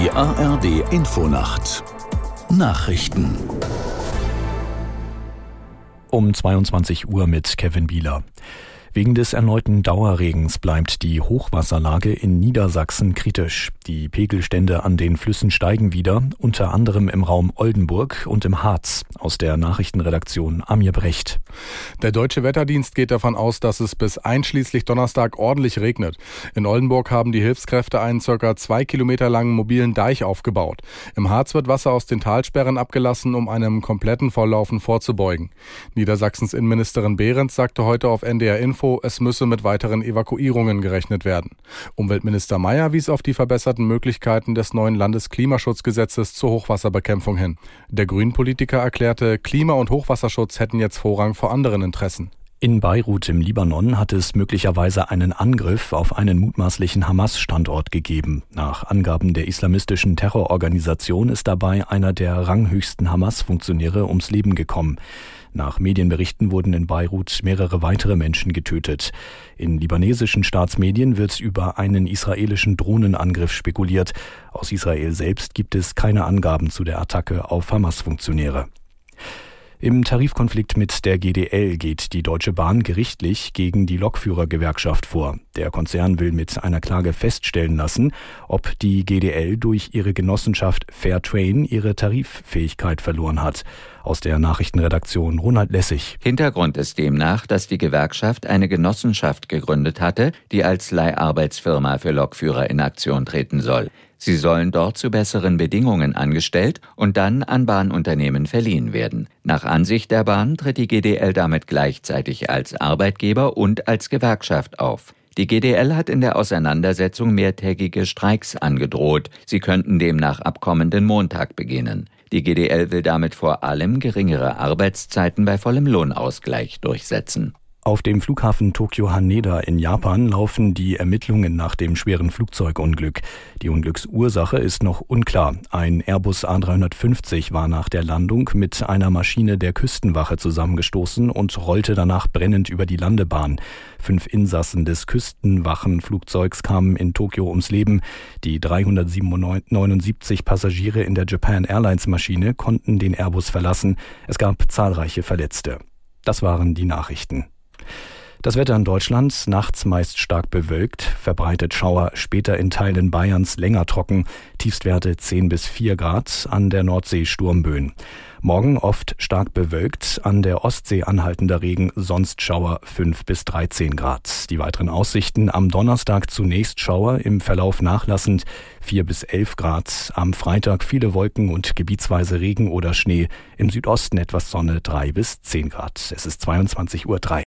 Die ARD Infonacht Nachrichten um 22 Uhr mit Kevin Bieler. Wegen des erneuten Dauerregens bleibt die Hochwasserlage in Niedersachsen kritisch. Die Pegelstände an den Flüssen steigen wieder, unter anderem im Raum Oldenburg und im Harz. Aus der Nachrichtenredaktion Amir Brecht. Der Deutsche Wetterdienst geht davon aus, dass es bis einschließlich Donnerstag ordentlich regnet. In Oldenburg haben die Hilfskräfte einen circa zwei Kilometer langen mobilen Deich aufgebaut. Im Harz wird Wasser aus den Talsperren abgelassen, um einem kompletten Volllaufen vorzubeugen. Niedersachsens Innenministerin Behrens sagte heute auf NDR Info, Info, es müsse mit weiteren Evakuierungen gerechnet werden. Umweltminister Mayer wies auf die verbesserten Möglichkeiten des neuen Landesklimaschutzgesetzes zur Hochwasserbekämpfung hin. Der Grünpolitiker erklärte, Klima- und Hochwasserschutz hätten jetzt Vorrang vor anderen Interessen. In Beirut im Libanon hat es möglicherweise einen Angriff auf einen mutmaßlichen Hamas-Standort gegeben. Nach Angaben der islamistischen Terrororganisation ist dabei einer der ranghöchsten Hamas-Funktionäre ums Leben gekommen. Nach Medienberichten wurden in Beirut mehrere weitere Menschen getötet. In libanesischen Staatsmedien wird über einen israelischen Drohnenangriff spekuliert. Aus Israel selbst gibt es keine Angaben zu der Attacke auf Hamas-Funktionäre. Im Tarifkonflikt mit der GDL geht die Deutsche Bahn gerichtlich gegen die Lokführergewerkschaft vor. Der Konzern will mit einer Klage feststellen lassen, ob die GDL durch ihre Genossenschaft Fairtrain ihre Tariffähigkeit verloren hat. Aus der Nachrichtenredaktion Ronald Lessig. Hintergrund ist demnach, dass die Gewerkschaft eine Genossenschaft gegründet hatte, die als Leiharbeitsfirma für Lokführer in Aktion treten soll. Sie sollen dort zu besseren Bedingungen angestellt und dann an Bahnunternehmen verliehen werden. Nach Ansicht der Bahn tritt die GDL damit gleichzeitig als Arbeitgeber und als Gewerkschaft auf. Die GDL hat in der Auseinandersetzung mehrtägige Streiks angedroht. Sie könnten demnach ab kommenden Montag beginnen. Die GDL will damit vor allem geringere Arbeitszeiten bei vollem Lohnausgleich durchsetzen. Auf dem Flughafen Tokyo Haneda in Japan laufen die Ermittlungen nach dem schweren Flugzeugunglück. Die Unglücksursache ist noch unklar. Ein Airbus A350 war nach der Landung mit einer Maschine der Küstenwache zusammengestoßen und rollte danach brennend über die Landebahn. Fünf Insassen des Küstenwachenflugzeugs kamen in Tokio ums Leben. Die 379 Passagiere in der Japan Airlines Maschine konnten den Airbus verlassen. Es gab zahlreiche Verletzte. Das waren die Nachrichten. Das Wetter in Deutschland nachts meist stark bewölkt, verbreitet Schauer, später in Teilen Bayerns länger trocken, Tiefstwerte 10 bis 4 Grad, an der Nordsee Sturmböen. Morgen oft stark bewölkt, an der Ostsee anhaltender Regen, sonst Schauer 5 bis 13 Grad. Die weiteren Aussichten am Donnerstag zunächst Schauer, im Verlauf nachlassend 4 bis 11 Grad, am Freitag viele Wolken und gebietsweise Regen oder Schnee, im Südosten etwas Sonne 3 bis 10 Grad. Es ist 22.03 Uhr.